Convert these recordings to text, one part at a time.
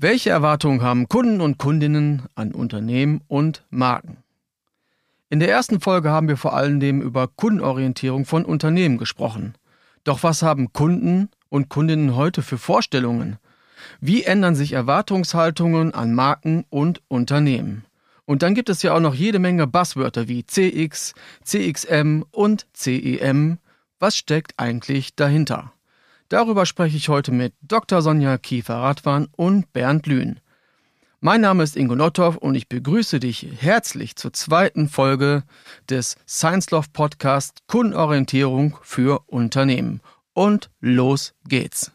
Welche Erwartungen haben Kunden und Kundinnen an Unternehmen und Marken? In der ersten Folge haben wir vor allem über Kundenorientierung von Unternehmen gesprochen. Doch was haben Kunden und Kundinnen heute für Vorstellungen? Wie ändern sich Erwartungshaltungen an Marken und Unternehmen? Und dann gibt es ja auch noch jede Menge Buzzwörter wie CX, CXM und CEM. Was steckt eigentlich dahinter? Darüber spreche ich heute mit Dr. Sonja Kiefer-Radwan und Bernd Lühn. Mein Name ist Ingo Nothoff und ich begrüße dich herzlich zur zweiten Folge des Science Love Podcast Kundenorientierung für Unternehmen. Und los geht's.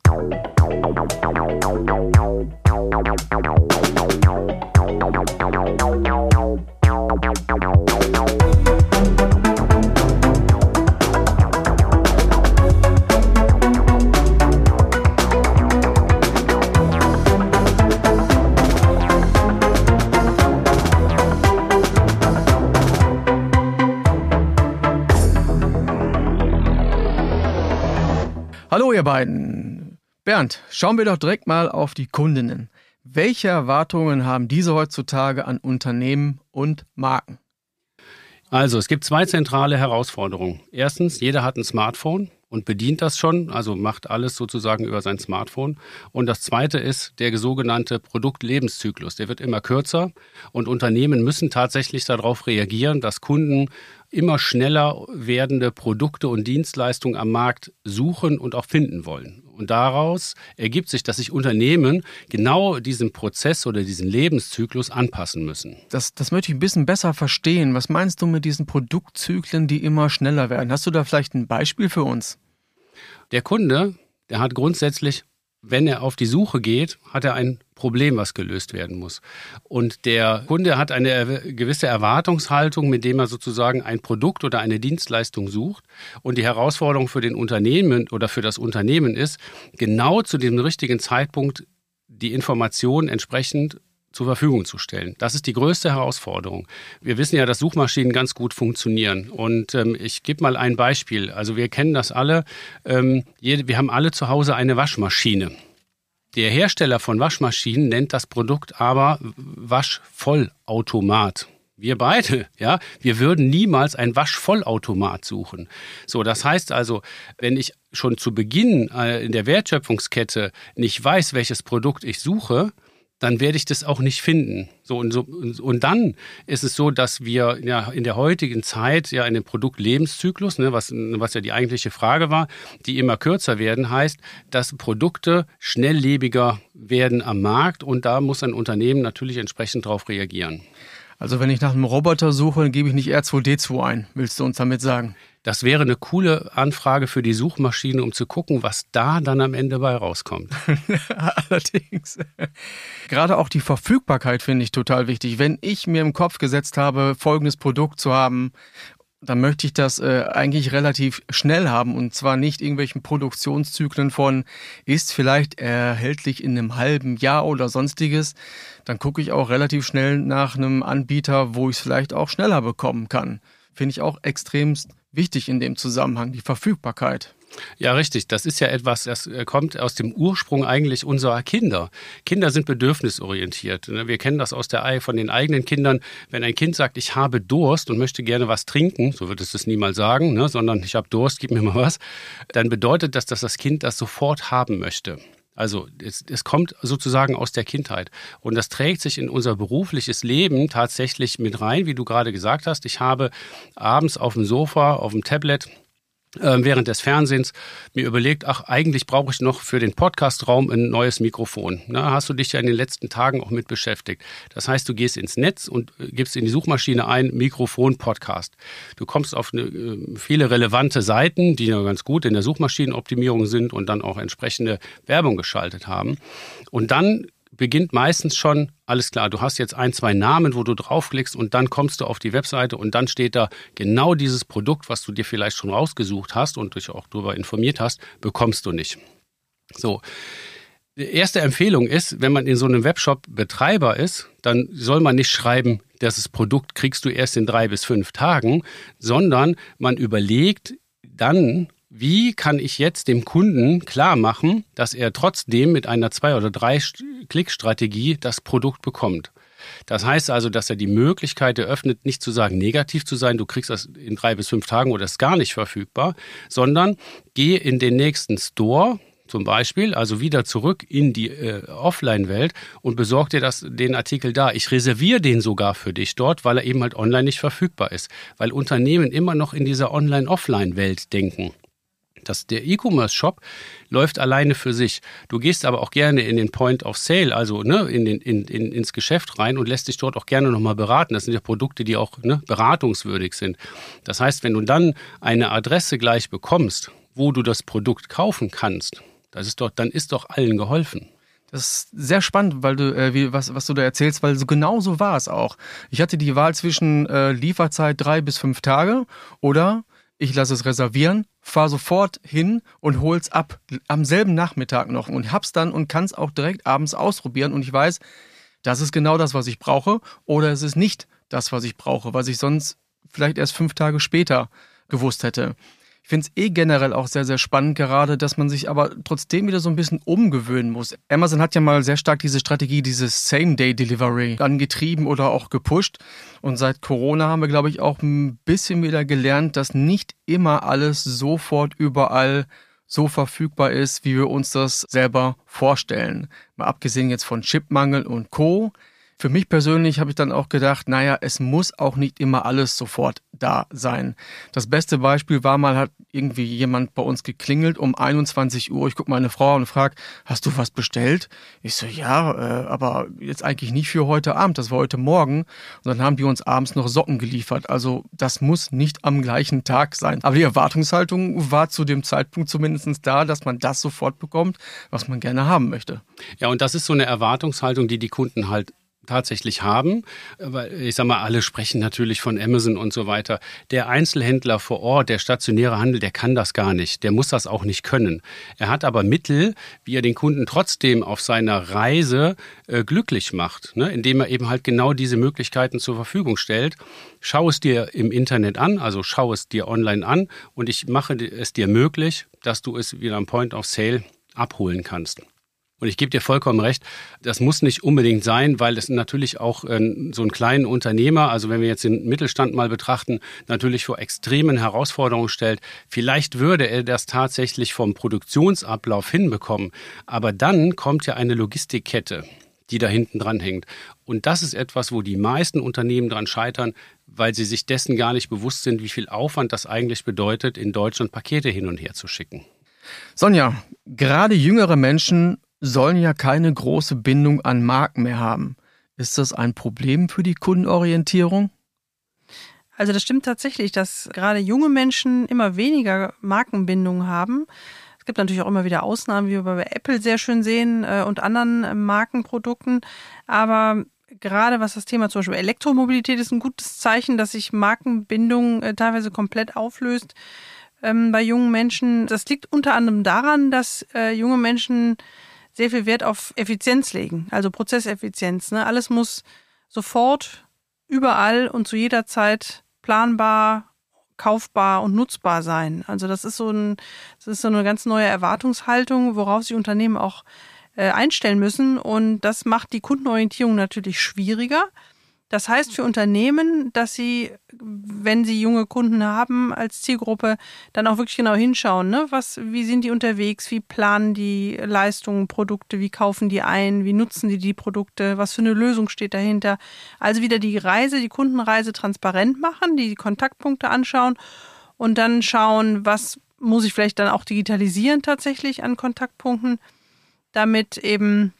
Hallo ihr beiden. Bernd, schauen wir doch direkt mal auf die Kundinnen. Welche Erwartungen haben diese heutzutage an Unternehmen und Marken? Also, es gibt zwei zentrale Herausforderungen. Erstens, jeder hat ein Smartphone und bedient das schon, also macht alles sozusagen über sein Smartphone. Und das zweite ist der sogenannte Produktlebenszyklus. Der wird immer kürzer und Unternehmen müssen tatsächlich darauf reagieren, dass Kunden immer schneller werdende Produkte und Dienstleistungen am Markt suchen und auch finden wollen. Und daraus ergibt sich, dass sich Unternehmen genau diesem Prozess oder diesen Lebenszyklus anpassen müssen. Das, das möchte ich ein bisschen besser verstehen. Was meinst du mit diesen Produktzyklen, die immer schneller werden? Hast du da vielleicht ein Beispiel für uns? Der Kunde, der hat grundsätzlich wenn er auf die Suche geht, hat er ein Problem, was gelöst werden muss. Und der Kunde hat eine gewisse Erwartungshaltung, mit dem er sozusagen ein Produkt oder eine Dienstleistung sucht. Und die Herausforderung für den Unternehmen oder für das Unternehmen ist, genau zu dem richtigen Zeitpunkt die Information entsprechend zur Verfügung zu stellen. Das ist die größte Herausforderung. Wir wissen ja, dass Suchmaschinen ganz gut funktionieren. Und ähm, ich gebe mal ein Beispiel. Also wir kennen das alle. Ähm, wir haben alle zu Hause eine Waschmaschine. Der Hersteller von Waschmaschinen nennt das Produkt aber Waschvollautomat. Wir beide, ja, wir würden niemals ein Waschvollautomat suchen. So, das heißt also, wenn ich schon zu Beginn äh, in der Wertschöpfungskette nicht weiß, welches Produkt ich suche, dann werde ich das auch nicht finden. So und, so, und dann ist es so, dass wir ja in der heutigen Zeit ja in dem Produktlebenszyklus, ne, was, was ja die eigentliche Frage war, die immer kürzer werden, heißt, dass Produkte schnelllebiger werden am Markt und da muss ein Unternehmen natürlich entsprechend darauf reagieren. Also wenn ich nach einem Roboter suche, dann gebe ich nicht R2D2 ein, willst du uns damit sagen? Das wäre eine coole Anfrage für die Suchmaschine, um zu gucken, was da dann am Ende bei rauskommt. Allerdings. Gerade auch die Verfügbarkeit finde ich total wichtig. Wenn ich mir im Kopf gesetzt habe, folgendes Produkt zu haben dann möchte ich das äh, eigentlich relativ schnell haben und zwar nicht irgendwelchen Produktionszyklen von ist vielleicht erhältlich in einem halben Jahr oder sonstiges. Dann gucke ich auch relativ schnell nach einem Anbieter, wo ich es vielleicht auch schneller bekommen kann. Finde ich auch extremst wichtig in dem Zusammenhang, die Verfügbarkeit. Ja, richtig. Das ist ja etwas, das äh, kommt aus dem Ursprung eigentlich unserer Kinder. Kinder sind bedürfnisorientiert. Ne? Wir kennen das aus der von den eigenen Kindern. Wenn ein Kind sagt, ich habe Durst und möchte gerne was trinken, so wird es das niemals sagen, ne? sondern ich habe Durst, gib mir mal was, dann bedeutet das, dass das Kind das sofort haben möchte. Also es, es, kommt sozusagen aus der Kindheit und das trägt sich in unser berufliches Leben tatsächlich mit rein, wie du gerade gesagt hast. Ich habe abends auf dem Sofa, auf dem Tablet während des Fernsehens mir überlegt, ach, eigentlich brauche ich noch für den Podcastraum ein neues Mikrofon. Da hast du dich ja in den letzten Tagen auch mit beschäftigt. Das heißt, du gehst ins Netz und äh, gibst in die Suchmaschine ein Mikrofon Podcast. Du kommst auf eine, äh, viele relevante Seiten, die ja ganz gut in der Suchmaschinenoptimierung sind und dann auch entsprechende Werbung geschaltet haben. Und dann beginnt meistens schon, alles klar, du hast jetzt ein, zwei Namen, wo du draufklickst und dann kommst du auf die Webseite und dann steht da genau dieses Produkt, was du dir vielleicht schon rausgesucht hast und dich auch darüber informiert hast, bekommst du nicht. So. Die erste Empfehlung ist, wenn man in so einem Webshop Betreiber ist, dann soll man nicht schreiben, das Produkt kriegst du erst in drei bis fünf Tagen, sondern man überlegt dann, wie kann ich jetzt dem Kunden klar machen, dass er trotzdem mit einer zwei oder drei Klick-Strategie das Produkt bekommt? Das heißt also, dass er die Möglichkeit eröffnet, nicht zu sagen, negativ zu sein, du kriegst das in drei bis fünf Tagen oder ist gar nicht verfügbar, sondern geh in den nächsten Store, zum Beispiel, also wieder zurück in die äh, Offline-Welt und besorg dir das, den Artikel da. Ich reserviere den sogar für dich dort, weil er eben halt online nicht verfügbar ist, weil Unternehmen immer noch in dieser Online-Offline-Welt denken. Das, der E-Commerce-Shop läuft alleine für sich. Du gehst aber auch gerne in den Point of Sale, also ne, in den, in, in, ins Geschäft rein und lässt dich dort auch gerne nochmal beraten. Das sind ja Produkte, die auch ne, beratungswürdig sind. Das heißt, wenn du dann eine Adresse gleich bekommst, wo du das Produkt kaufen kannst, das ist doch, dann ist doch allen geholfen. Das ist sehr spannend, weil du, äh, wie, was, was du da erzählst, weil so genau so war es auch. Ich hatte die Wahl zwischen äh, Lieferzeit drei bis fünf Tage oder ich lasse es reservieren, fahre sofort hin und hol's ab. Am selben Nachmittag noch und hab's dann und kann es auch direkt abends ausprobieren und ich weiß, das ist genau das, was ich brauche oder es ist nicht das, was ich brauche, was ich sonst vielleicht erst fünf Tage später gewusst hätte. Ich finde es eh generell auch sehr, sehr spannend, gerade, dass man sich aber trotzdem wieder so ein bisschen umgewöhnen muss. Amazon hat ja mal sehr stark diese Strategie, dieses Same-Day-Delivery angetrieben oder auch gepusht. Und seit Corona haben wir, glaube ich, auch ein bisschen wieder gelernt, dass nicht immer alles sofort überall so verfügbar ist, wie wir uns das selber vorstellen. Mal abgesehen jetzt von Chipmangel und Co. Für mich persönlich habe ich dann auch gedacht, naja, es muss auch nicht immer alles sofort da sein. Das beste Beispiel war mal, hat irgendwie jemand bei uns geklingelt um 21 Uhr. Ich gucke meine Frau und frage, hast du was bestellt? Ich so, ja, äh, aber jetzt eigentlich nicht für heute Abend, das war heute Morgen. Und dann haben die uns abends noch Socken geliefert. Also das muss nicht am gleichen Tag sein. Aber die Erwartungshaltung war zu dem Zeitpunkt zumindest da, dass man das sofort bekommt, was man gerne haben möchte. Ja, und das ist so eine Erwartungshaltung, die die Kunden halt tatsächlich haben, weil ich sag mal, alle sprechen natürlich von Amazon und so weiter. Der Einzelhändler vor Ort, der stationäre Handel, der kann das gar nicht, der muss das auch nicht können. Er hat aber Mittel, wie er den Kunden trotzdem auf seiner Reise äh, glücklich macht, ne? indem er eben halt genau diese Möglichkeiten zur Verfügung stellt. Schau es dir im Internet an, also schau es dir online an und ich mache es dir möglich, dass du es wieder am Point of Sale abholen kannst. Und ich gebe dir vollkommen recht, das muss nicht unbedingt sein, weil es natürlich auch äh, so einen kleinen Unternehmer, also wenn wir jetzt den Mittelstand mal betrachten, natürlich vor extremen Herausforderungen stellt. Vielleicht würde er das tatsächlich vom Produktionsablauf hinbekommen. Aber dann kommt ja eine Logistikkette die da hinten dran hängt. Und das ist etwas, wo die meisten Unternehmen dran scheitern, weil sie sich dessen gar nicht bewusst sind, wie viel Aufwand das eigentlich bedeutet, in Deutschland Pakete hin und her zu schicken. Sonja, gerade jüngere Menschen sollen ja keine große Bindung an Marken mehr haben. Ist das ein Problem für die Kundenorientierung? Also das stimmt tatsächlich, dass gerade junge Menschen immer weniger Markenbindung haben. Es gibt natürlich auch immer wieder Ausnahmen, wie wir bei Apple sehr schön sehen äh, und anderen äh, Markenprodukten. Aber gerade was das Thema zum Beispiel Elektromobilität ist ein gutes Zeichen, dass sich Markenbindung äh, teilweise komplett auflöst ähm, bei jungen Menschen. Das liegt unter anderem daran, dass junge Menschen sehr viel Wert auf Effizienz legen, also Prozesseffizienz. Ne? Alles muss sofort, überall und zu jeder Zeit planbar, kaufbar und nutzbar sein. Also das ist so, ein, das ist so eine ganz neue Erwartungshaltung, worauf sich Unternehmen auch äh, einstellen müssen. Und das macht die Kundenorientierung natürlich schwieriger. Das heißt für Unternehmen, dass sie, wenn sie junge Kunden haben als Zielgruppe, dann auch wirklich genau hinschauen, ne? Was, wie sind die unterwegs, wie planen die Leistungen, Produkte, wie kaufen die ein, wie nutzen die die Produkte, was für eine Lösung steht dahinter. Also wieder die Reise, die Kundenreise transparent machen, die Kontaktpunkte anschauen und dann schauen, was muss ich vielleicht dann auch digitalisieren tatsächlich an Kontaktpunkten, damit eben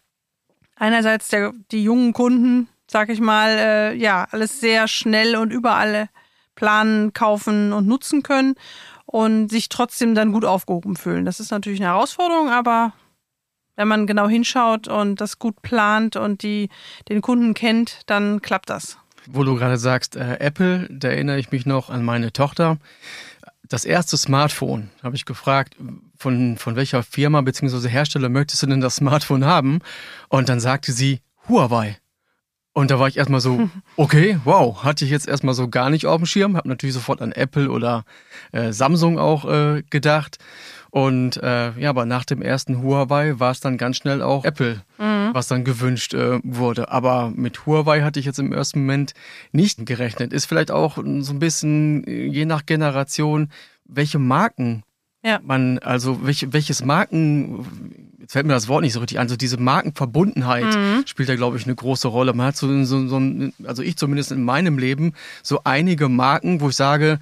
einerseits der, die jungen Kunden sag ich mal, äh, ja, alles sehr schnell und überall planen, kaufen und nutzen können und sich trotzdem dann gut aufgehoben fühlen. Das ist natürlich eine Herausforderung, aber wenn man genau hinschaut und das gut plant und die, den Kunden kennt, dann klappt das. Wo du gerade sagst, äh, Apple, da erinnere ich mich noch an meine Tochter. Das erste Smartphone, habe ich gefragt, von, von welcher Firma bzw. Hersteller möchtest du denn das Smartphone haben? Und dann sagte sie Huawei. Und da war ich erstmal so, okay, wow, hatte ich jetzt erstmal so gar nicht auf dem Schirm, habe natürlich sofort an Apple oder äh, Samsung auch äh, gedacht. Und äh, ja, aber nach dem ersten Huawei war es dann ganz schnell auch Apple, mhm. was dann gewünscht äh, wurde. Aber mit Huawei hatte ich jetzt im ersten Moment nicht gerechnet. Ist vielleicht auch so ein bisschen äh, je nach Generation, welche Marken ja. man, also welch, welches Marken, jetzt fällt mir das Wort nicht so richtig an, so diese Markenverbundenheit mhm. spielt da, glaube ich, eine große Rolle. Man hat so, so, so, also ich zumindest in meinem Leben, so einige Marken, wo ich sage,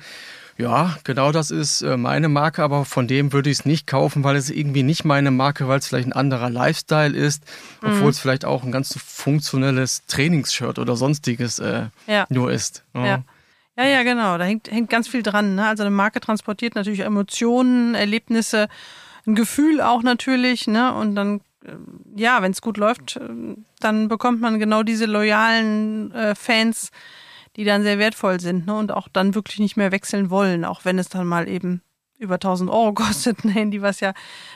ja, genau das ist äh, meine Marke, aber von dem würde ich es nicht kaufen, weil es irgendwie nicht meine Marke, weil es vielleicht ein anderer Lifestyle ist, obwohl mhm. es vielleicht auch ein ganz funktionelles Trainingsshirt oder sonstiges äh, ja. nur ist. Ja. ja. Ja, ja, genau. Da hängt, hängt ganz viel dran. Ne? Also eine Marke transportiert natürlich Emotionen, Erlebnisse, ein Gefühl auch natürlich. Ne? Und dann, äh, ja, wenn es gut läuft, äh, dann bekommt man genau diese loyalen äh, Fans, die dann sehr wertvoll sind ne? und auch dann wirklich nicht mehr wechseln wollen, auch wenn es dann mal eben über 1000 Euro kostet, ein Handy, was ja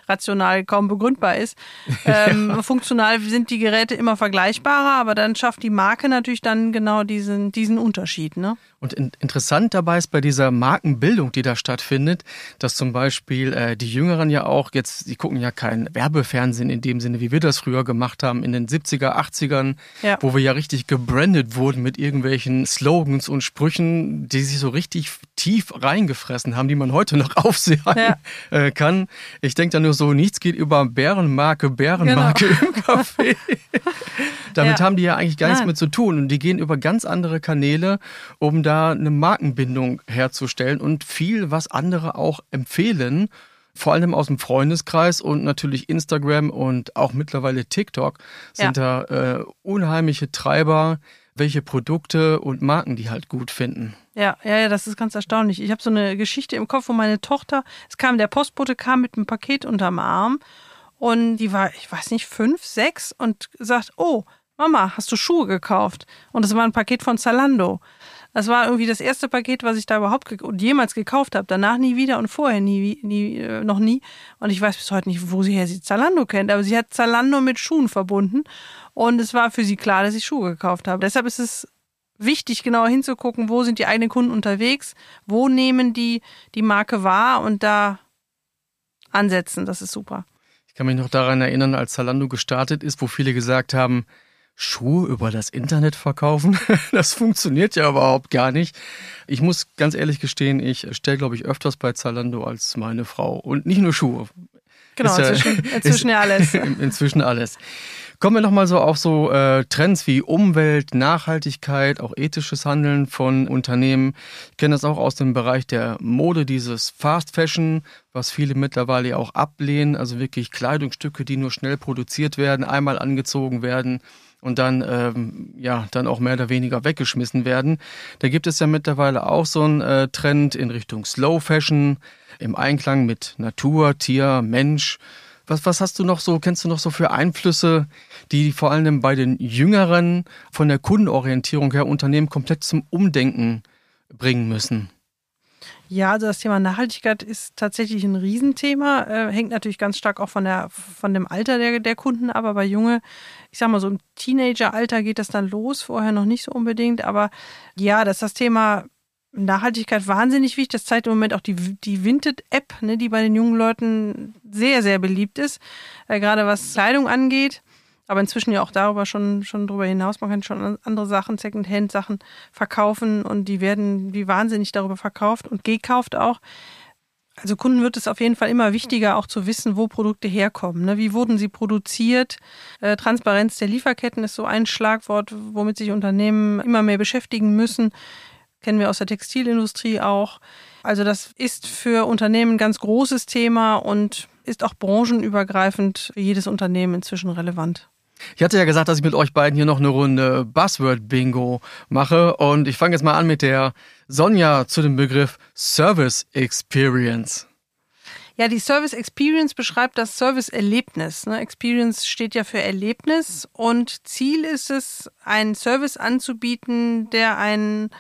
rational kaum begründbar ist. Ähm, ja. Funktional sind die Geräte immer vergleichbarer, aber dann schafft die Marke natürlich dann genau diesen, diesen Unterschied. Ne? Und in, interessant dabei ist bei dieser Markenbildung, die da stattfindet, dass zum Beispiel äh, die Jüngeren ja auch jetzt, die gucken ja kein Werbefernsehen in dem Sinne, wie wir das früher gemacht haben in den 70er, 80ern, ja. wo wir ja richtig gebrandet wurden mit irgendwelchen Slogans und Sprüchen, die sich so richtig tief reingefressen haben, die man heute noch aufsehen ja. äh, kann. Ich denke da nur so, nichts geht über Bärenmarke, Bärenmarke genau. im Café. Damit ja. haben die ja eigentlich gar Nein. nichts mehr zu tun und die gehen über ganz andere Kanäle, um da eine Markenbindung herzustellen und viel, was andere auch empfehlen, vor allem aus dem Freundeskreis und natürlich Instagram und auch mittlerweile TikTok sind ja. da äh, unheimliche Treiber, welche Produkte und Marken die halt gut finden. Ja, ja, ja, das ist ganz erstaunlich. Ich habe so eine Geschichte im Kopf, wo meine Tochter, es kam, der Postbote kam mit einem Paket unterm Arm und die war, ich weiß nicht, fünf, sechs und sagt, oh, Mama, hast du Schuhe gekauft? Und es war ein Paket von Zalando. Das war irgendwie das erste Paket, was ich da überhaupt ge jemals gekauft habe. Danach nie wieder und vorher nie, nie, äh, noch nie. Und ich weiß bis heute nicht, wo sie her sie Zalando kennt, aber sie hat Zalando mit Schuhen verbunden. Und es war für sie klar, dass ich Schuhe gekauft habe. Deshalb ist es wichtig, genauer hinzugucken, wo sind die eigenen Kunden unterwegs, wo nehmen die die Marke wahr und da ansetzen. Das ist super. Ich kann mich noch daran erinnern, als Zalando gestartet ist, wo viele gesagt haben, Schuhe über das Internet verkaufen? Das funktioniert ja überhaupt gar nicht. Ich muss ganz ehrlich gestehen, ich stelle, glaube ich, öfters bei Zalando als meine Frau. Und nicht nur Schuhe. Genau, ist inzwischen, ja, inzwischen ist, alles. Inzwischen alles. Kommen wir nochmal so auf so äh, Trends wie Umwelt, Nachhaltigkeit, auch ethisches Handeln von Unternehmen. Ich kenne das auch aus dem Bereich der Mode, dieses Fast Fashion, was viele mittlerweile auch ablehnen. Also wirklich Kleidungsstücke, die nur schnell produziert werden, einmal angezogen werden und dann ähm, ja dann auch mehr oder weniger weggeschmissen werden. Da gibt es ja mittlerweile auch so einen äh, Trend in Richtung Slow Fashion im Einklang mit Natur, Tier, Mensch. Was, was hast du noch so, kennst du noch so für Einflüsse, die vor allem bei den Jüngeren von der Kundenorientierung her Unternehmen komplett zum Umdenken bringen müssen? Ja, also das Thema Nachhaltigkeit ist tatsächlich ein Riesenthema. Äh, hängt natürlich ganz stark auch von, der, von dem Alter der, der Kunden ab. Aber bei Junge, ich sag mal so im Teenageralter geht das dann los, vorher noch nicht so unbedingt. Aber ja, das ist das Thema Nachhaltigkeit wahnsinnig wichtig. Das zeigt im Moment auch die, die Vinted-App, ne, die bei den jungen Leuten sehr, sehr beliebt ist. Äh, gerade was Kleidung angeht aber inzwischen ja auch darüber schon, schon drüber hinaus. Man kann schon andere Sachen, Secondhand-Sachen verkaufen und die werden wie wahnsinnig darüber verkauft und gekauft auch. Also Kunden wird es auf jeden Fall immer wichtiger, auch zu wissen, wo Produkte herkommen. Ne? Wie wurden sie produziert? Äh, Transparenz der Lieferketten ist so ein Schlagwort, womit sich Unternehmen immer mehr beschäftigen müssen. Kennen wir aus der Textilindustrie auch. Also das ist für Unternehmen ein ganz großes Thema und ist auch branchenübergreifend für jedes Unternehmen inzwischen relevant. Ich hatte ja gesagt, dass ich mit euch beiden hier noch eine Runde Buzzword-Bingo mache. Und ich fange jetzt mal an mit der Sonja zu dem Begriff Service Experience. Ja, die Service Experience beschreibt das Service-Erlebnis. Ne? Experience steht ja für Erlebnis und Ziel ist es, einen Service anzubieten, der einen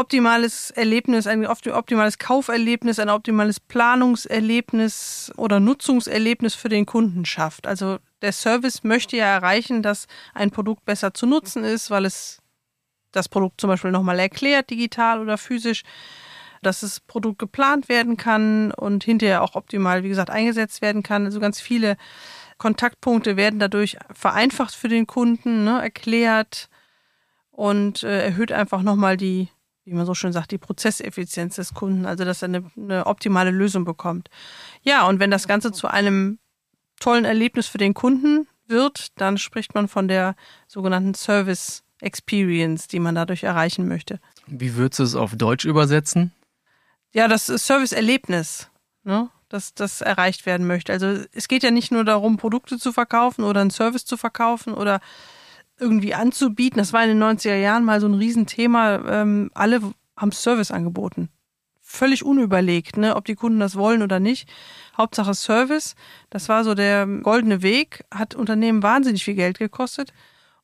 optimales Erlebnis, ein optimales Kauferlebnis, ein optimales Planungserlebnis oder Nutzungserlebnis für den Kunden schafft. Also der Service möchte ja erreichen, dass ein Produkt besser zu nutzen ist, weil es das Produkt zum Beispiel nochmal erklärt, digital oder physisch, dass das Produkt geplant werden kann und hinterher auch optimal, wie gesagt, eingesetzt werden kann. Also ganz viele Kontaktpunkte werden dadurch vereinfacht für den Kunden, ne, erklärt und äh, erhöht einfach nochmal die, wie man so schön sagt, die Prozesseffizienz des Kunden, also dass er eine, eine optimale Lösung bekommt. Ja, und wenn das Ganze zu einem tollen Erlebnis für den Kunden wird, dann spricht man von der sogenannten Service Experience, die man dadurch erreichen möchte. Wie würdest du es auf Deutsch übersetzen? Ja, das Service-Erlebnis, ne? dass das erreicht werden möchte. Also es geht ja nicht nur darum, Produkte zu verkaufen oder einen Service zu verkaufen oder irgendwie anzubieten. Das war in den 90er Jahren mal so ein Riesenthema. Ähm, alle haben Service angeboten. Völlig unüberlegt, ne, ob die Kunden das wollen oder nicht. Hauptsache Service. Das war so der goldene Weg, hat Unternehmen wahnsinnig viel Geld gekostet.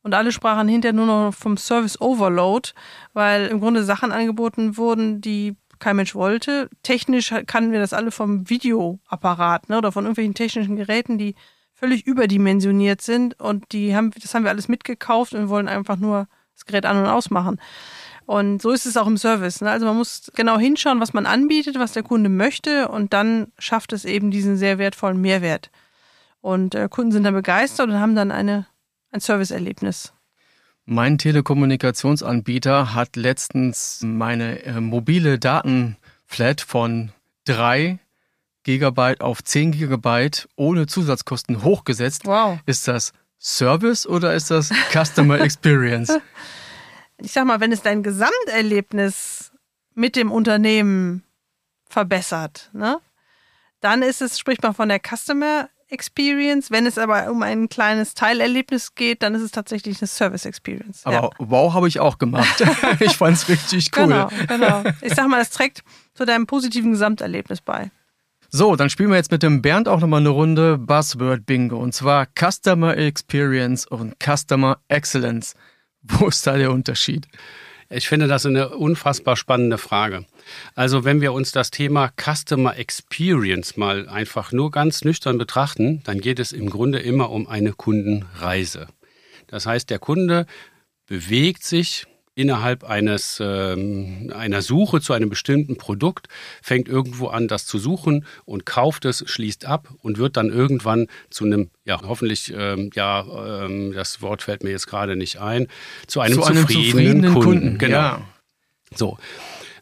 Und alle sprachen hinterher nur noch vom Service Overload, weil im Grunde Sachen angeboten wurden, die kein Mensch wollte. Technisch kannten wir das alle vom Videoapparat ne, oder von irgendwelchen technischen Geräten, die völlig überdimensioniert sind und die haben, das haben wir alles mitgekauft und wollen einfach nur das Gerät an- und ausmachen. Und so ist es auch im Service. Ne? Also man muss genau hinschauen, was man anbietet, was der Kunde möchte und dann schafft es eben diesen sehr wertvollen Mehrwert. Und äh, Kunden sind dann begeistert und haben dann eine ein Serviceerlebnis. Mein Telekommunikationsanbieter hat letztens meine äh, mobile Datenflat von 3 Gigabyte auf 10 Gigabyte ohne Zusatzkosten hochgesetzt. Wow. Ist das Service oder ist das Customer Experience? ich sag mal, wenn es dein Gesamterlebnis mit dem Unternehmen verbessert, ne? Dann ist es, spricht man von der Customer Experience. Wenn es aber um ein kleines Teilerlebnis geht, dann ist es tatsächlich eine Service Experience. Aber ja. wow, habe ich auch gemacht. ich fand es richtig cool. Genau, genau. Ich sag mal, das trägt zu deinem positiven Gesamterlebnis bei. So, dann spielen wir jetzt mit dem Bernd auch nochmal eine Runde Buzzword Bingo. Und zwar Customer Experience und Customer Excellence. Wo ist da der Unterschied? Ich finde das eine unfassbar spannende Frage. Also wenn wir uns das Thema Customer Experience mal einfach nur ganz nüchtern betrachten, dann geht es im Grunde immer um eine Kundenreise. Das heißt, der Kunde bewegt sich innerhalb eines ähm, einer Suche zu einem bestimmten Produkt, fängt irgendwo an, das zu suchen und kauft es, schließt ab und wird dann irgendwann zu einem, ja, hoffentlich, ähm, ja, ähm, das Wort fällt mir jetzt gerade nicht ein, zu einem, zu einem zufriedenen, zufriedenen, Kunden. Kunden. Genau. Ja. So.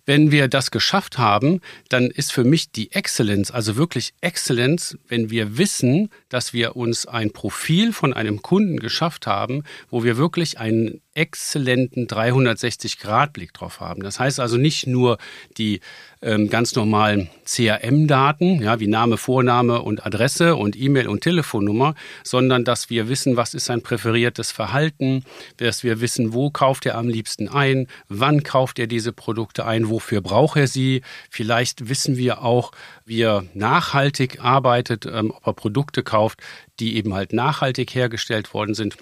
Wenn wir das geschafft haben, dann ist für mich die Exzellenz, also wirklich Exzellenz, wenn wir wissen, dass wir uns ein Profil von einem Kunden geschafft haben, wo wir wirklich einen exzellenten 360-Grad-Blick drauf haben. Das heißt also nicht nur die ähm, ganz normalen CRM-Daten, ja, wie Name, Vorname und Adresse und E-Mail und Telefonnummer, sondern dass wir wissen, was ist sein präferiertes Verhalten, dass wir wissen, wo kauft er am liebsten ein, wann kauft er diese Produkte ein, wofür braucht er sie. Vielleicht wissen wir auch, wie er nachhaltig arbeitet, ähm, ob er Produkte kauft, die eben halt nachhaltig hergestellt worden sind.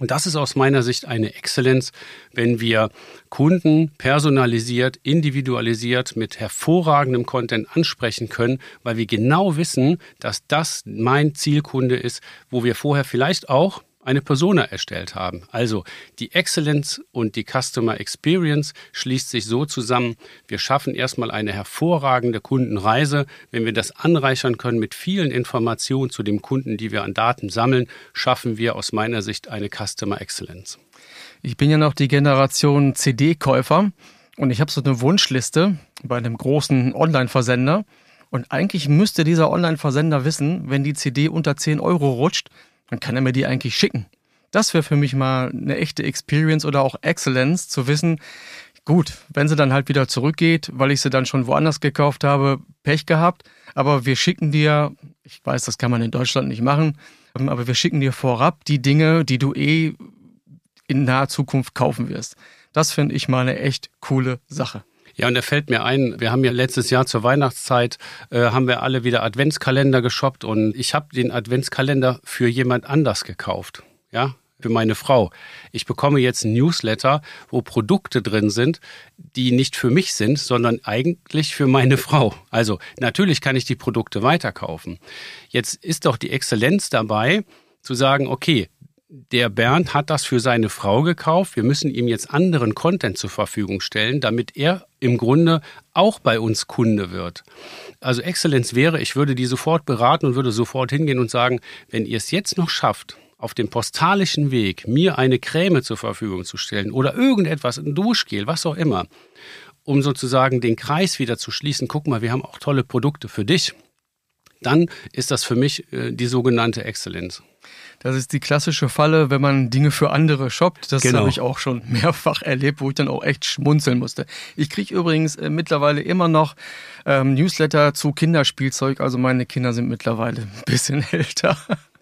Und das ist aus meiner Sicht eine Exzellenz, wenn wir Kunden personalisiert, individualisiert mit hervorragendem Content ansprechen können, weil wir genau wissen, dass das mein Zielkunde ist, wo wir vorher vielleicht auch eine Persona erstellt haben. Also die Excellence und die Customer Experience schließt sich so zusammen. Wir schaffen erstmal eine hervorragende Kundenreise. Wenn wir das anreichern können mit vielen Informationen zu dem Kunden, die wir an Daten sammeln, schaffen wir aus meiner Sicht eine Customer Excellence. Ich bin ja noch die Generation CD-Käufer und ich habe so eine Wunschliste bei einem großen Online-Versender. Und eigentlich müsste dieser Online-Versender wissen, wenn die CD unter 10 Euro rutscht, dann kann er mir die eigentlich schicken. Das wäre für mich mal eine echte Experience oder auch Excellence zu wissen, gut, wenn sie dann halt wieder zurückgeht, weil ich sie dann schon woanders gekauft habe, Pech gehabt, aber wir schicken dir, ich weiß, das kann man in Deutschland nicht machen, aber wir schicken dir vorab die Dinge, die du eh in naher Zukunft kaufen wirst. Das finde ich mal eine echt coole Sache. Ja, und da fällt mir ein, wir haben ja letztes Jahr zur Weihnachtszeit, äh, haben wir alle wieder Adventskalender geshoppt und ich habe den Adventskalender für jemand anders gekauft. Ja, für meine Frau. Ich bekomme jetzt ein Newsletter, wo Produkte drin sind, die nicht für mich sind, sondern eigentlich für meine Frau. Also natürlich kann ich die Produkte weiterkaufen. Jetzt ist doch die Exzellenz dabei, zu sagen, okay, der Bernd hat das für seine Frau gekauft. Wir müssen ihm jetzt anderen Content zur Verfügung stellen, damit er im Grunde auch bei uns Kunde wird. Also Exzellenz wäre, ich würde die sofort beraten und würde sofort hingehen und sagen, wenn ihr es jetzt noch schafft, auf dem postalischen Weg mir eine Creme zur Verfügung zu stellen oder irgendetwas, ein Duschgel, was auch immer, um sozusagen den Kreis wieder zu schließen, guck mal, wir haben auch tolle Produkte für dich, dann ist das für mich äh, die sogenannte Exzellenz. Das ist die klassische Falle, wenn man Dinge für andere shoppt. Das genau. habe ich auch schon mehrfach erlebt, wo ich dann auch echt schmunzeln musste. Ich kriege übrigens äh, mittlerweile immer noch ähm, Newsletter zu Kinderspielzeug. Also meine Kinder sind mittlerweile ein bisschen älter.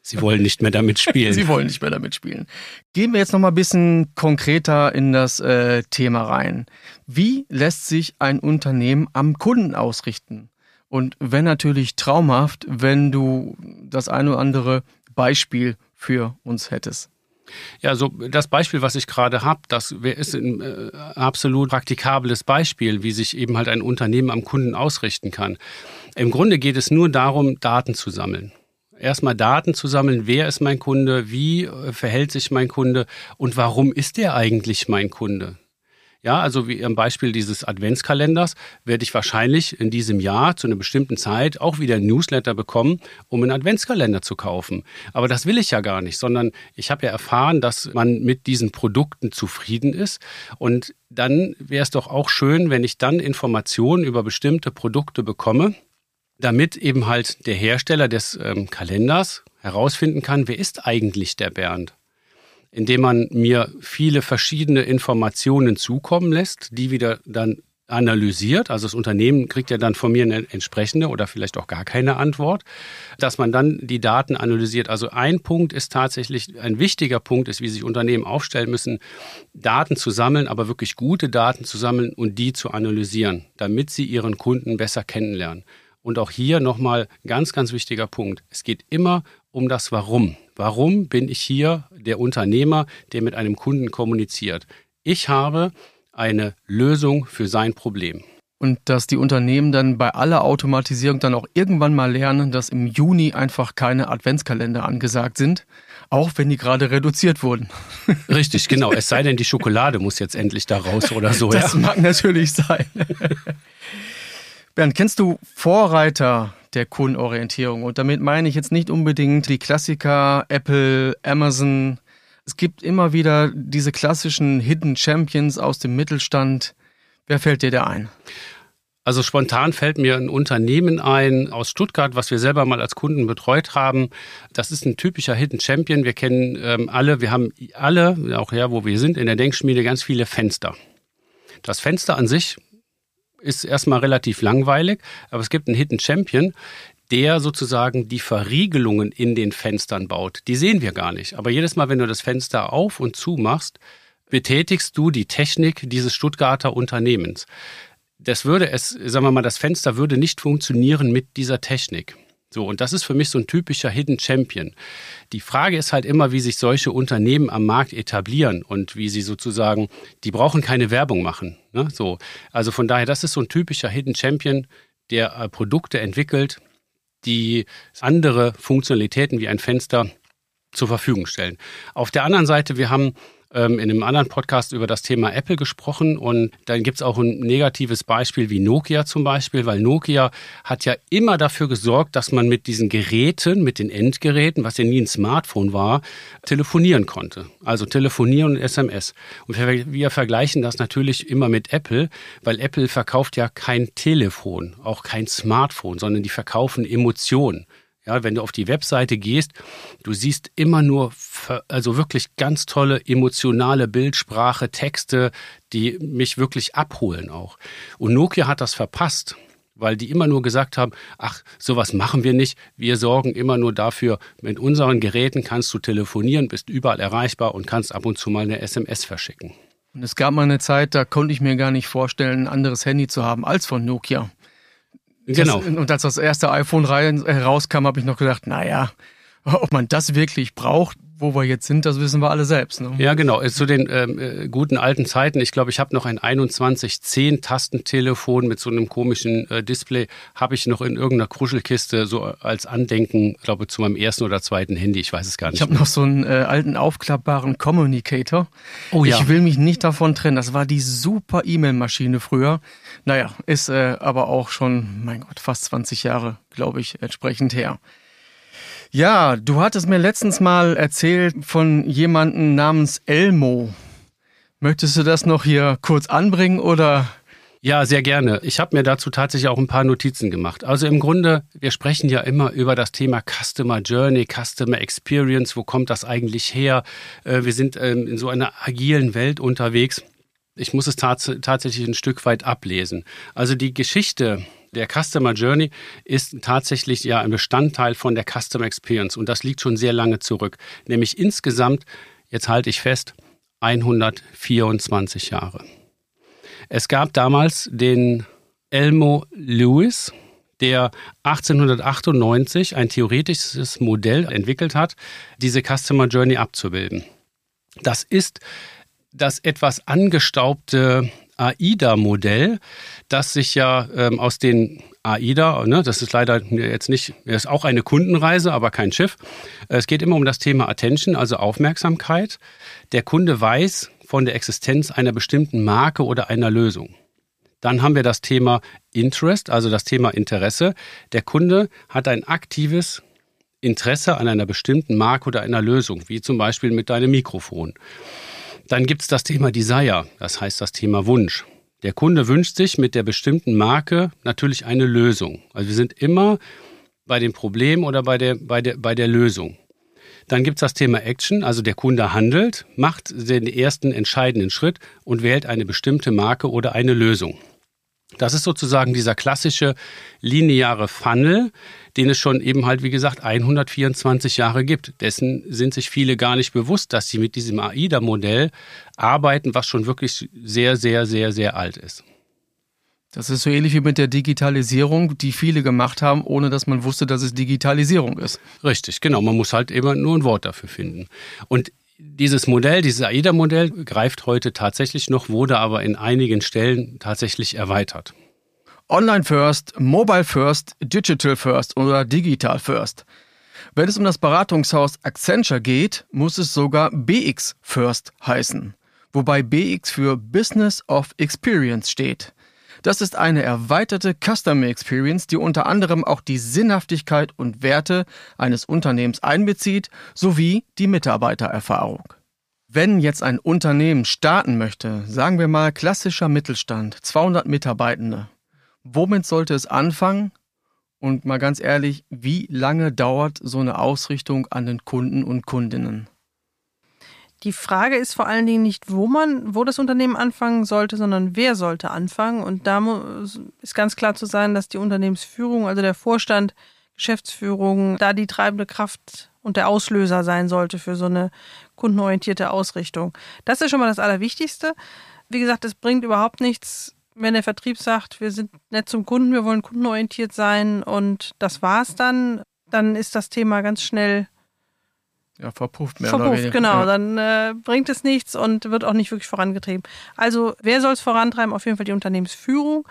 Sie wollen nicht mehr damit spielen. Sie wollen nicht mehr damit spielen. Gehen wir jetzt noch mal ein bisschen konkreter in das äh, Thema rein. Wie lässt sich ein Unternehmen am Kunden ausrichten? Und wenn natürlich traumhaft, wenn du das eine oder andere Beispiel für uns hättest. Ja, so das Beispiel, was ich gerade habe, das ist ein äh, absolut praktikables Beispiel, wie sich eben halt ein Unternehmen am Kunden ausrichten kann. Im Grunde geht es nur darum, Daten zu sammeln. Erstmal Daten zu sammeln, wer ist mein Kunde, wie äh, verhält sich mein Kunde und warum ist der eigentlich mein Kunde? Ja, also wie am Beispiel dieses Adventskalenders werde ich wahrscheinlich in diesem Jahr zu einer bestimmten Zeit auch wieder ein Newsletter bekommen, um einen Adventskalender zu kaufen. Aber das will ich ja gar nicht, sondern ich habe ja erfahren, dass man mit diesen Produkten zufrieden ist. Und dann wäre es doch auch schön, wenn ich dann Informationen über bestimmte Produkte bekomme, damit eben halt der Hersteller des ähm, Kalenders herausfinden kann, wer ist eigentlich der Bernd indem man mir viele verschiedene Informationen zukommen lässt, die wieder dann analysiert. Also das Unternehmen kriegt ja dann von mir eine entsprechende oder vielleicht auch gar keine Antwort, dass man dann die Daten analysiert. Also ein Punkt ist tatsächlich, ein wichtiger Punkt ist, wie sich Unternehmen aufstellen müssen, Daten zu sammeln, aber wirklich gute Daten zu sammeln und die zu analysieren, damit sie ihren Kunden besser kennenlernen. Und auch hier nochmal ganz, ganz wichtiger Punkt. Es geht immer um das Warum. Warum bin ich hier der Unternehmer, der mit einem Kunden kommuniziert? Ich habe eine Lösung für sein Problem. Und dass die Unternehmen dann bei aller Automatisierung dann auch irgendwann mal lernen, dass im Juni einfach keine Adventskalender angesagt sind, auch wenn die gerade reduziert wurden. Richtig, genau. Es sei denn, die Schokolade muss jetzt endlich da raus oder so. Das ja. mag natürlich sein. Bernd, kennst du Vorreiter der Kundenorientierung. Und damit meine ich jetzt nicht unbedingt die Klassiker Apple, Amazon. Es gibt immer wieder diese klassischen Hidden Champions aus dem Mittelstand. Wer fällt dir da ein? Also spontan fällt mir ein Unternehmen ein aus Stuttgart, was wir selber mal als Kunden betreut haben. Das ist ein typischer Hidden Champion. Wir kennen ähm, alle, wir haben alle, auch ja, wo wir sind, in der Denkschmiede ganz viele Fenster. Das Fenster an sich ist erstmal relativ langweilig, aber es gibt einen Hidden Champion, der sozusagen die Verriegelungen in den Fenstern baut. Die sehen wir gar nicht. Aber jedes Mal, wenn du das Fenster auf und zu machst, betätigst du die Technik dieses Stuttgarter Unternehmens. Das würde es, sagen wir mal, das Fenster würde nicht funktionieren mit dieser Technik. So, und das ist für mich so ein typischer Hidden Champion. Die Frage ist halt immer, wie sich solche Unternehmen am Markt etablieren und wie sie sozusagen, die brauchen keine Werbung machen. Ne? So, also von daher, das ist so ein typischer Hidden Champion, der äh, Produkte entwickelt, die andere Funktionalitäten wie ein Fenster zur Verfügung stellen. Auf der anderen Seite, wir haben ähm, in einem anderen Podcast über das Thema Apple gesprochen und dann gibt es auch ein negatives Beispiel wie Nokia zum Beispiel, weil Nokia hat ja immer dafür gesorgt, dass man mit diesen Geräten, mit den Endgeräten, was ja nie ein Smartphone war, telefonieren konnte. Also telefonieren und SMS. Und wir vergleichen das natürlich immer mit Apple, weil Apple verkauft ja kein Telefon, auch kein Smartphone, sondern die verkaufen Emotionen. Ja, wenn du auf die Webseite gehst, du siehst immer nur, also wirklich ganz tolle emotionale Bildsprache, Texte, die mich wirklich abholen auch. Und Nokia hat das verpasst weil die immer nur gesagt haben, ach, sowas machen wir nicht. Wir sorgen immer nur dafür, mit unseren Geräten kannst du telefonieren, bist überall erreichbar und kannst ab und zu mal eine SMS verschicken. Und es gab mal eine Zeit, da konnte ich mir gar nicht vorstellen, ein anderes Handy zu haben als von Nokia. Genau. Das, und als das erste iPhone rein, herauskam, habe ich noch gedacht, naja, Ob man das wirklich braucht, wo wir jetzt sind, das wissen wir alle selbst. Ne? Ja, genau. Zu den ähm, äh, guten alten Zeiten, ich glaube, ich habe noch ein 2110-Tastentelefon mit so einem komischen äh, Display, habe ich noch in irgendeiner Kruschelkiste so als Andenken, glaube zu meinem ersten oder zweiten Handy, ich weiß es gar nicht. Ich habe noch so einen äh, alten aufklappbaren Communicator. Oh ja. Ich will mich nicht davon trennen. Das war die super E-Mail-Maschine früher. Naja, ist äh, aber auch schon, mein Gott, fast 20 Jahre, glaube ich, entsprechend her. Ja, du hattest mir letztens mal erzählt von jemandem namens Elmo. Möchtest du das noch hier kurz anbringen oder? Ja, sehr gerne. Ich habe mir dazu tatsächlich auch ein paar Notizen gemacht. Also im Grunde, wir sprechen ja immer über das Thema Customer Journey, Customer Experience. Wo kommt das eigentlich her? Äh, wir sind ähm, in so einer agilen Welt unterwegs. Ich muss es tats tatsächlich ein Stück weit ablesen. Also die Geschichte der Customer Journey ist tatsächlich ja ein Bestandteil von der Customer Experience und das liegt schon sehr lange zurück. Nämlich insgesamt, jetzt halte ich fest, 124 Jahre. Es gab damals den Elmo Lewis, der 1898 ein theoretisches Modell entwickelt hat, diese Customer Journey abzubilden. Das ist das etwas angestaubte AIDA-Modell, das sich ja ähm, aus den AIDA, ne, das ist leider jetzt nicht, ist auch eine Kundenreise, aber kein Schiff. Es geht immer um das Thema Attention, also Aufmerksamkeit. Der Kunde weiß von der Existenz einer bestimmten Marke oder einer Lösung. Dann haben wir das Thema Interest, also das Thema Interesse. Der Kunde hat ein aktives Interesse an einer bestimmten Marke oder einer Lösung, wie zum Beispiel mit deinem Mikrofon. Dann gibt es das Thema Desire, das heißt das Thema Wunsch. Der Kunde wünscht sich mit der bestimmten Marke natürlich eine Lösung. Also wir sind immer bei dem Problem oder bei der, bei der, bei der Lösung. Dann gibt es das Thema Action, also der Kunde handelt, macht den ersten entscheidenden Schritt und wählt eine bestimmte Marke oder eine Lösung. Das ist sozusagen dieser klassische lineare Funnel, den es schon eben halt, wie gesagt, 124 Jahre gibt. Dessen sind sich viele gar nicht bewusst, dass sie mit diesem AIDA-Modell arbeiten, was schon wirklich sehr, sehr, sehr, sehr alt ist. Das ist so ähnlich wie mit der Digitalisierung, die viele gemacht haben, ohne dass man wusste, dass es Digitalisierung ist. Richtig, genau. Man muss halt immer nur ein Wort dafür finden. Und dieses Modell, dieses AIDA-Modell greift heute tatsächlich noch, wurde aber in einigen Stellen tatsächlich erweitert. Online First, Mobile First, Digital First oder Digital First. Wenn es um das Beratungshaus Accenture geht, muss es sogar BX First heißen, wobei BX für Business of Experience steht. Das ist eine erweiterte Customer Experience, die unter anderem auch die Sinnhaftigkeit und Werte eines Unternehmens einbezieht, sowie die Mitarbeitererfahrung. Wenn jetzt ein Unternehmen starten möchte, sagen wir mal klassischer Mittelstand, 200 Mitarbeitende, womit sollte es anfangen? Und mal ganz ehrlich, wie lange dauert so eine Ausrichtung an den Kunden und Kundinnen? Die Frage ist vor allen Dingen nicht, wo man, wo das Unternehmen anfangen sollte, sondern wer sollte anfangen. Und da ist ganz klar zu sein, dass die Unternehmensführung, also der Vorstand, Geschäftsführung, da die treibende Kraft und der Auslöser sein sollte für so eine kundenorientierte Ausrichtung. Das ist schon mal das Allerwichtigste. Wie gesagt, es bringt überhaupt nichts, wenn der Vertrieb sagt, wir sind nett zum Kunden, wir wollen kundenorientiert sein und das war's dann, dann ist das Thema ganz schnell ja, verpufft mehr verpufft, oder weniger. genau. Ja. Dann äh, bringt es nichts und wird auch nicht wirklich vorangetrieben. Also wer soll es vorantreiben? Auf jeden Fall die Unternehmensführung.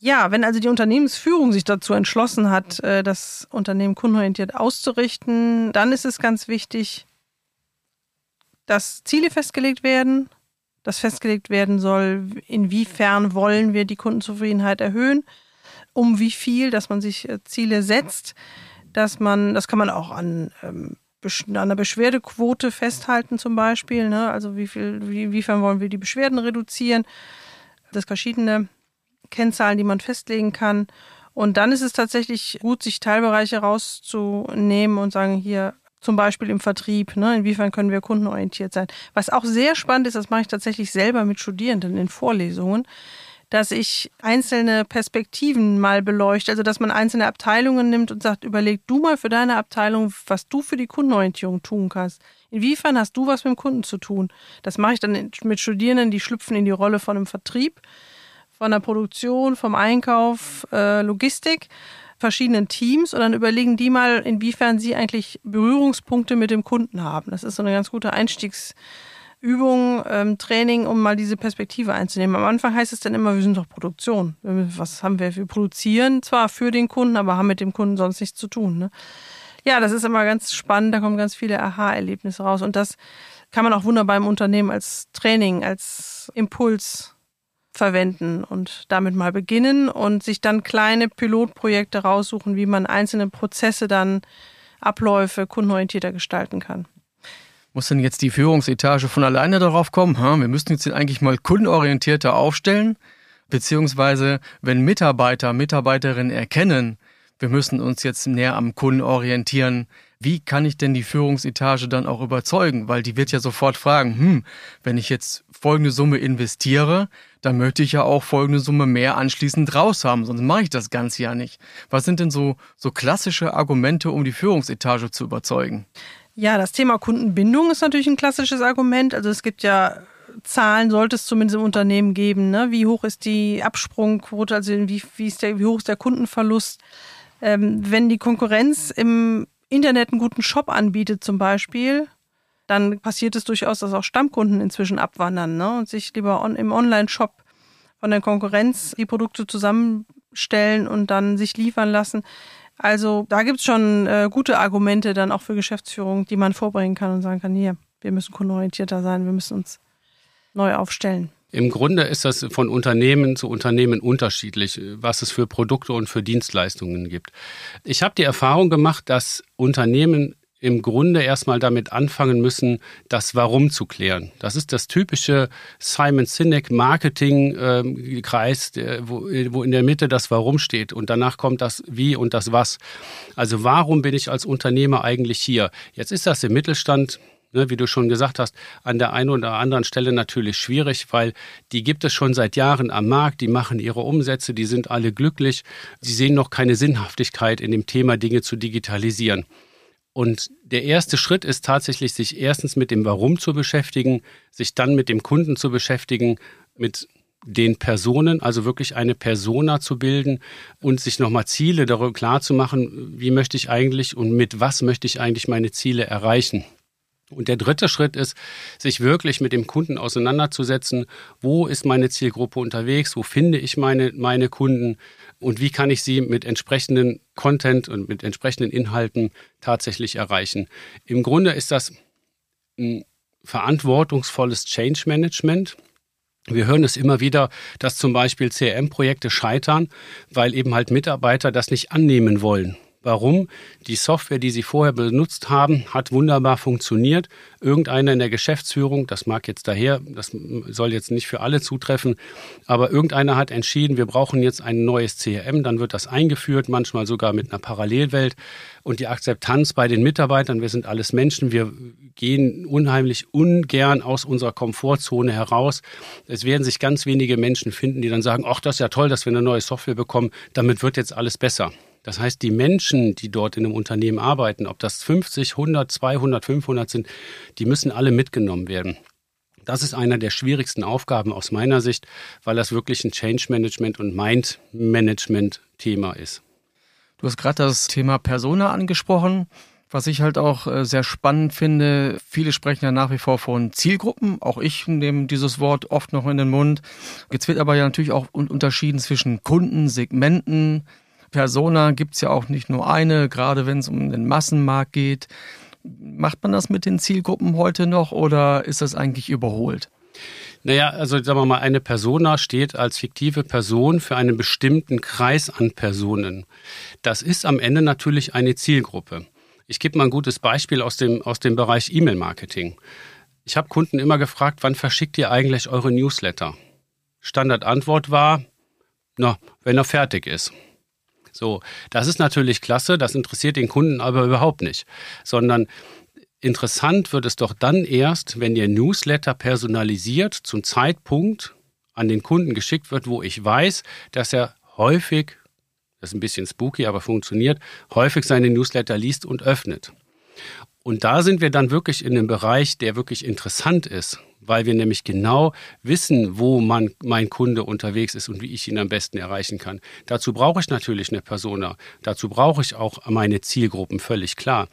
Ja, wenn also die Unternehmensführung sich dazu entschlossen hat, äh, das Unternehmen kundenorientiert auszurichten, dann ist es ganz wichtig, dass Ziele festgelegt werden, dass festgelegt werden soll, inwiefern wollen wir die Kundenzufriedenheit erhöhen, um wie viel, dass man sich äh, Ziele setzt, dass man, das kann man auch an ähm, an einer Beschwerdequote festhalten zum Beispiel. Ne? Also wie viel, wie, inwiefern wollen wir die Beschwerden reduzieren? Das verschiedene Kennzahlen, die man festlegen kann. Und dann ist es tatsächlich gut, sich Teilbereiche rauszunehmen und sagen, hier zum Beispiel im Vertrieb, ne, inwiefern können wir kundenorientiert sein. Was auch sehr spannend ist, das mache ich tatsächlich selber mit Studierenden in Vorlesungen, dass ich einzelne Perspektiven mal beleuchte, also dass man einzelne Abteilungen nimmt und sagt, überleg du mal für deine Abteilung, was du für die Kundenorientierung tun kannst. Inwiefern hast du was mit dem Kunden zu tun? Das mache ich dann mit Studierenden, die schlüpfen in die Rolle von einem Vertrieb, von der Produktion, vom Einkauf, äh, Logistik verschiedenen Teams und dann überlegen die mal, inwiefern sie eigentlich Berührungspunkte mit dem Kunden haben. Das ist so eine ganz gute Einstiegsübung, ähm, Training, um mal diese Perspektive einzunehmen. Am Anfang heißt es dann immer, wir sind doch Produktion. Was haben wir? Wir produzieren zwar für den Kunden, aber haben mit dem Kunden sonst nichts zu tun. Ne? Ja, das ist immer ganz spannend, da kommen ganz viele Aha-Erlebnisse raus und das kann man auch wunderbar im Unternehmen als Training, als Impuls verwenden und damit mal beginnen und sich dann kleine Pilotprojekte raussuchen, wie man einzelne Prozesse dann Abläufe kundenorientierter gestalten kann. Muss denn jetzt die Führungsetage von alleine darauf kommen? Wir müssten jetzt eigentlich mal kundenorientierter aufstellen, beziehungsweise wenn Mitarbeiter, Mitarbeiterinnen erkennen, wir müssen uns jetzt näher am Kunden orientieren, wie kann ich denn die Führungsetage dann auch überzeugen? Weil die wird ja sofort fragen, hm, wenn ich jetzt folgende Summe investiere, dann möchte ich ja auch folgende Summe mehr anschließend raus haben, sonst mache ich das Ganze ja nicht. Was sind denn so, so klassische Argumente, um die Führungsetage zu überzeugen? Ja, das Thema Kundenbindung ist natürlich ein klassisches Argument. Also es gibt ja Zahlen sollte es zumindest im Unternehmen geben. Ne? Wie hoch ist die Absprungquote, also wie, wie, der, wie hoch ist der Kundenverlust? Ähm, wenn die Konkurrenz im Internet einen guten Shop anbietet zum Beispiel, dann passiert es durchaus, dass auch Stammkunden inzwischen abwandern ne? und sich lieber on, im Online-Shop von der Konkurrenz die Produkte zusammenstellen und dann sich liefern lassen. Also da gibt es schon äh, gute Argumente dann auch für Geschäftsführung, die man vorbringen kann und sagen kann, hier, wir müssen kundenorientierter sein, wir müssen uns neu aufstellen. Im Grunde ist das von Unternehmen zu Unternehmen unterschiedlich, was es für Produkte und für Dienstleistungen gibt. Ich habe die Erfahrung gemacht, dass Unternehmen im Grunde erstmal damit anfangen müssen, das Warum zu klären. Das ist das typische Simon Sinek Marketing-Kreis, wo, wo in der Mitte das Warum steht und danach kommt das Wie und das Was. Also warum bin ich als Unternehmer eigentlich hier? Jetzt ist das im Mittelstand ne, wie du schon gesagt hast, an der einen oder anderen Stelle natürlich schwierig, weil die gibt es schon seit Jahren am Markt, die machen ihre Umsätze, die sind alle glücklich, sie sehen noch keine Sinnhaftigkeit in dem Thema, Dinge zu digitalisieren. Und der erste Schritt ist tatsächlich, sich erstens mit dem Warum zu beschäftigen, sich dann mit dem Kunden zu beschäftigen, mit den Personen, also wirklich eine Persona zu bilden und sich nochmal Ziele darüber klar zu machen, wie möchte ich eigentlich und mit was möchte ich eigentlich meine Ziele erreichen. Und der dritte Schritt ist, sich wirklich mit dem Kunden auseinanderzusetzen. Wo ist meine Zielgruppe unterwegs? Wo finde ich meine, meine Kunden? Und wie kann ich sie mit entsprechenden Content und mit entsprechenden Inhalten tatsächlich erreichen? Im Grunde ist das ein verantwortungsvolles Change Management. Wir hören es immer wieder, dass zum Beispiel CRM-Projekte scheitern, weil eben halt Mitarbeiter das nicht annehmen wollen. Warum? Die Software, die Sie vorher benutzt haben, hat wunderbar funktioniert. Irgendeiner in der Geschäftsführung, das mag jetzt daher, das soll jetzt nicht für alle zutreffen, aber irgendeiner hat entschieden, wir brauchen jetzt ein neues CRM, dann wird das eingeführt, manchmal sogar mit einer Parallelwelt. Und die Akzeptanz bei den Mitarbeitern, wir sind alles Menschen, wir gehen unheimlich ungern aus unserer Komfortzone heraus. Es werden sich ganz wenige Menschen finden, die dann sagen, ach, das ist ja toll, dass wir eine neue Software bekommen, damit wird jetzt alles besser. Das heißt, die Menschen, die dort in einem Unternehmen arbeiten, ob das 50, 100, 200, 500 sind, die müssen alle mitgenommen werden. Das ist einer der schwierigsten Aufgaben aus meiner Sicht, weil das wirklich ein Change Management und Mind Management Thema ist. Du hast gerade das Thema Persona angesprochen. Was ich halt auch äh, sehr spannend finde, viele sprechen ja nach wie vor von Zielgruppen. Auch ich nehme dieses Wort oft noch in den Mund. Jetzt wird aber ja natürlich auch unterschieden zwischen Kunden, Segmenten, Persona gibt es ja auch nicht nur eine, gerade wenn es um den Massenmarkt geht. Macht man das mit den Zielgruppen heute noch oder ist das eigentlich überholt? Naja, also sagen wir mal, eine Persona steht als fiktive Person für einen bestimmten Kreis an Personen. Das ist am Ende natürlich eine Zielgruppe. Ich gebe mal ein gutes Beispiel aus dem, aus dem Bereich E-Mail-Marketing. Ich habe Kunden immer gefragt, wann verschickt ihr eigentlich eure Newsletter? Standardantwort war, na, wenn er fertig ist. So, das ist natürlich klasse, das interessiert den Kunden aber überhaupt nicht, sondern interessant wird es doch dann erst, wenn der Newsletter personalisiert zum Zeitpunkt an den Kunden geschickt wird, wo ich weiß, dass er häufig, das ist ein bisschen spooky, aber funktioniert, häufig seine Newsletter liest und öffnet. Und da sind wir dann wirklich in einem Bereich, der wirklich interessant ist, weil wir nämlich genau wissen, wo man, mein Kunde unterwegs ist und wie ich ihn am besten erreichen kann. Dazu brauche ich natürlich eine Persona. Dazu brauche ich auch meine Zielgruppen, völlig klar.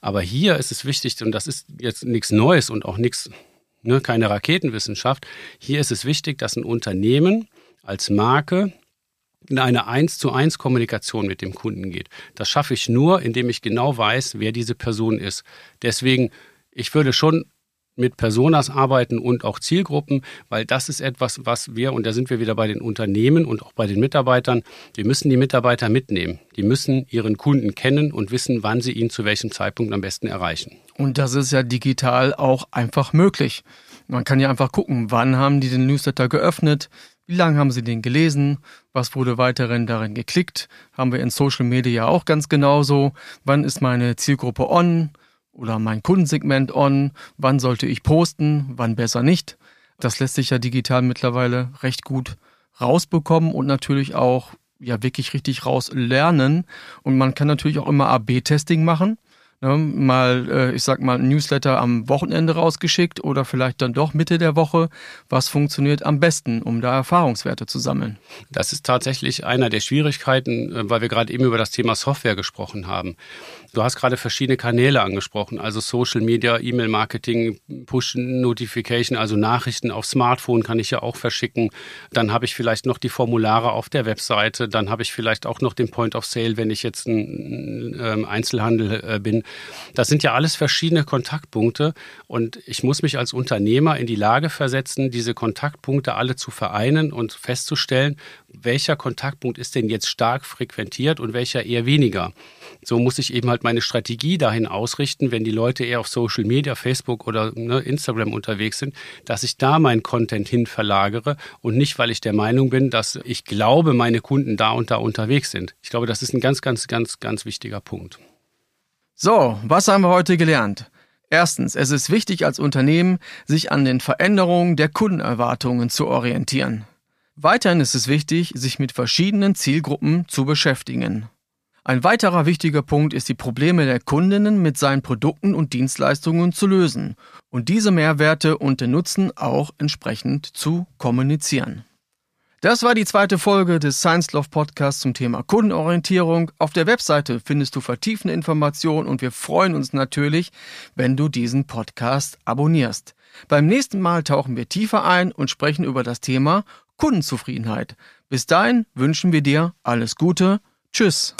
Aber hier ist es wichtig, und das ist jetzt nichts Neues und auch nichts, ne, keine Raketenwissenschaft. Hier ist es wichtig, dass ein Unternehmen als Marke in eine eins zu eins Kommunikation mit dem Kunden geht. Das schaffe ich nur, indem ich genau weiß, wer diese Person ist. Deswegen, ich würde schon mit Personas arbeiten und auch Zielgruppen, weil das ist etwas, was wir, und da sind wir wieder bei den Unternehmen und auch bei den Mitarbeitern, wir müssen die Mitarbeiter mitnehmen. Die müssen ihren Kunden kennen und wissen, wann sie ihn zu welchem Zeitpunkt am besten erreichen. Und das ist ja digital auch einfach möglich. Man kann ja einfach gucken, wann haben die den Newsletter geöffnet, wie lange haben Sie den gelesen? Was wurde weiterhin darin geklickt? Haben wir in Social Media auch ganz genauso. Wann ist meine Zielgruppe on oder mein Kundensegment on? Wann sollte ich posten? Wann besser nicht? Das lässt sich ja digital mittlerweile recht gut rausbekommen und natürlich auch ja wirklich richtig rauslernen. Und man kann natürlich auch immer AB-Testing machen. Ne, mal, äh, ich sag mal, ein Newsletter am Wochenende rausgeschickt oder vielleicht dann doch Mitte der Woche. Was funktioniert am besten, um da Erfahrungswerte zu sammeln? Das ist tatsächlich einer der Schwierigkeiten, äh, weil wir gerade eben über das Thema Software gesprochen haben. Du hast gerade verschiedene Kanäle angesprochen, also Social Media, E-Mail-Marketing, Push-Notification, also Nachrichten auf Smartphone kann ich ja auch verschicken. Dann habe ich vielleicht noch die Formulare auf der Webseite. Dann habe ich vielleicht auch noch den Point of Sale, wenn ich jetzt ein ähm, Einzelhandel äh, bin. Das sind ja alles verschiedene Kontaktpunkte und ich muss mich als Unternehmer in die Lage versetzen, diese Kontaktpunkte alle zu vereinen und festzustellen, welcher Kontaktpunkt ist denn jetzt stark frequentiert und welcher eher weniger. So muss ich eben halt meine Strategie dahin ausrichten, wenn die Leute eher auf Social Media, Facebook oder ne, Instagram unterwegs sind, dass ich da meinen Content hin verlagere und nicht, weil ich der Meinung bin, dass ich glaube, meine Kunden da und da unterwegs sind. Ich glaube, das ist ein ganz, ganz, ganz, ganz wichtiger Punkt. So, was haben wir heute gelernt? Erstens, es ist wichtig als Unternehmen, sich an den Veränderungen der Kundenerwartungen zu orientieren. Weiterhin ist es wichtig, sich mit verschiedenen Zielgruppen zu beschäftigen. Ein weiterer wichtiger Punkt ist die Probleme der Kundinnen mit seinen Produkten und Dienstleistungen zu lösen und diese Mehrwerte und den Nutzen auch entsprechend zu kommunizieren. Das war die zweite Folge des Science Love Podcasts zum Thema Kundenorientierung. Auf der Webseite findest du vertiefende Informationen und wir freuen uns natürlich, wenn du diesen Podcast abonnierst. Beim nächsten Mal tauchen wir tiefer ein und sprechen über das Thema Kundenzufriedenheit. Bis dahin wünschen wir dir alles Gute Tschüss.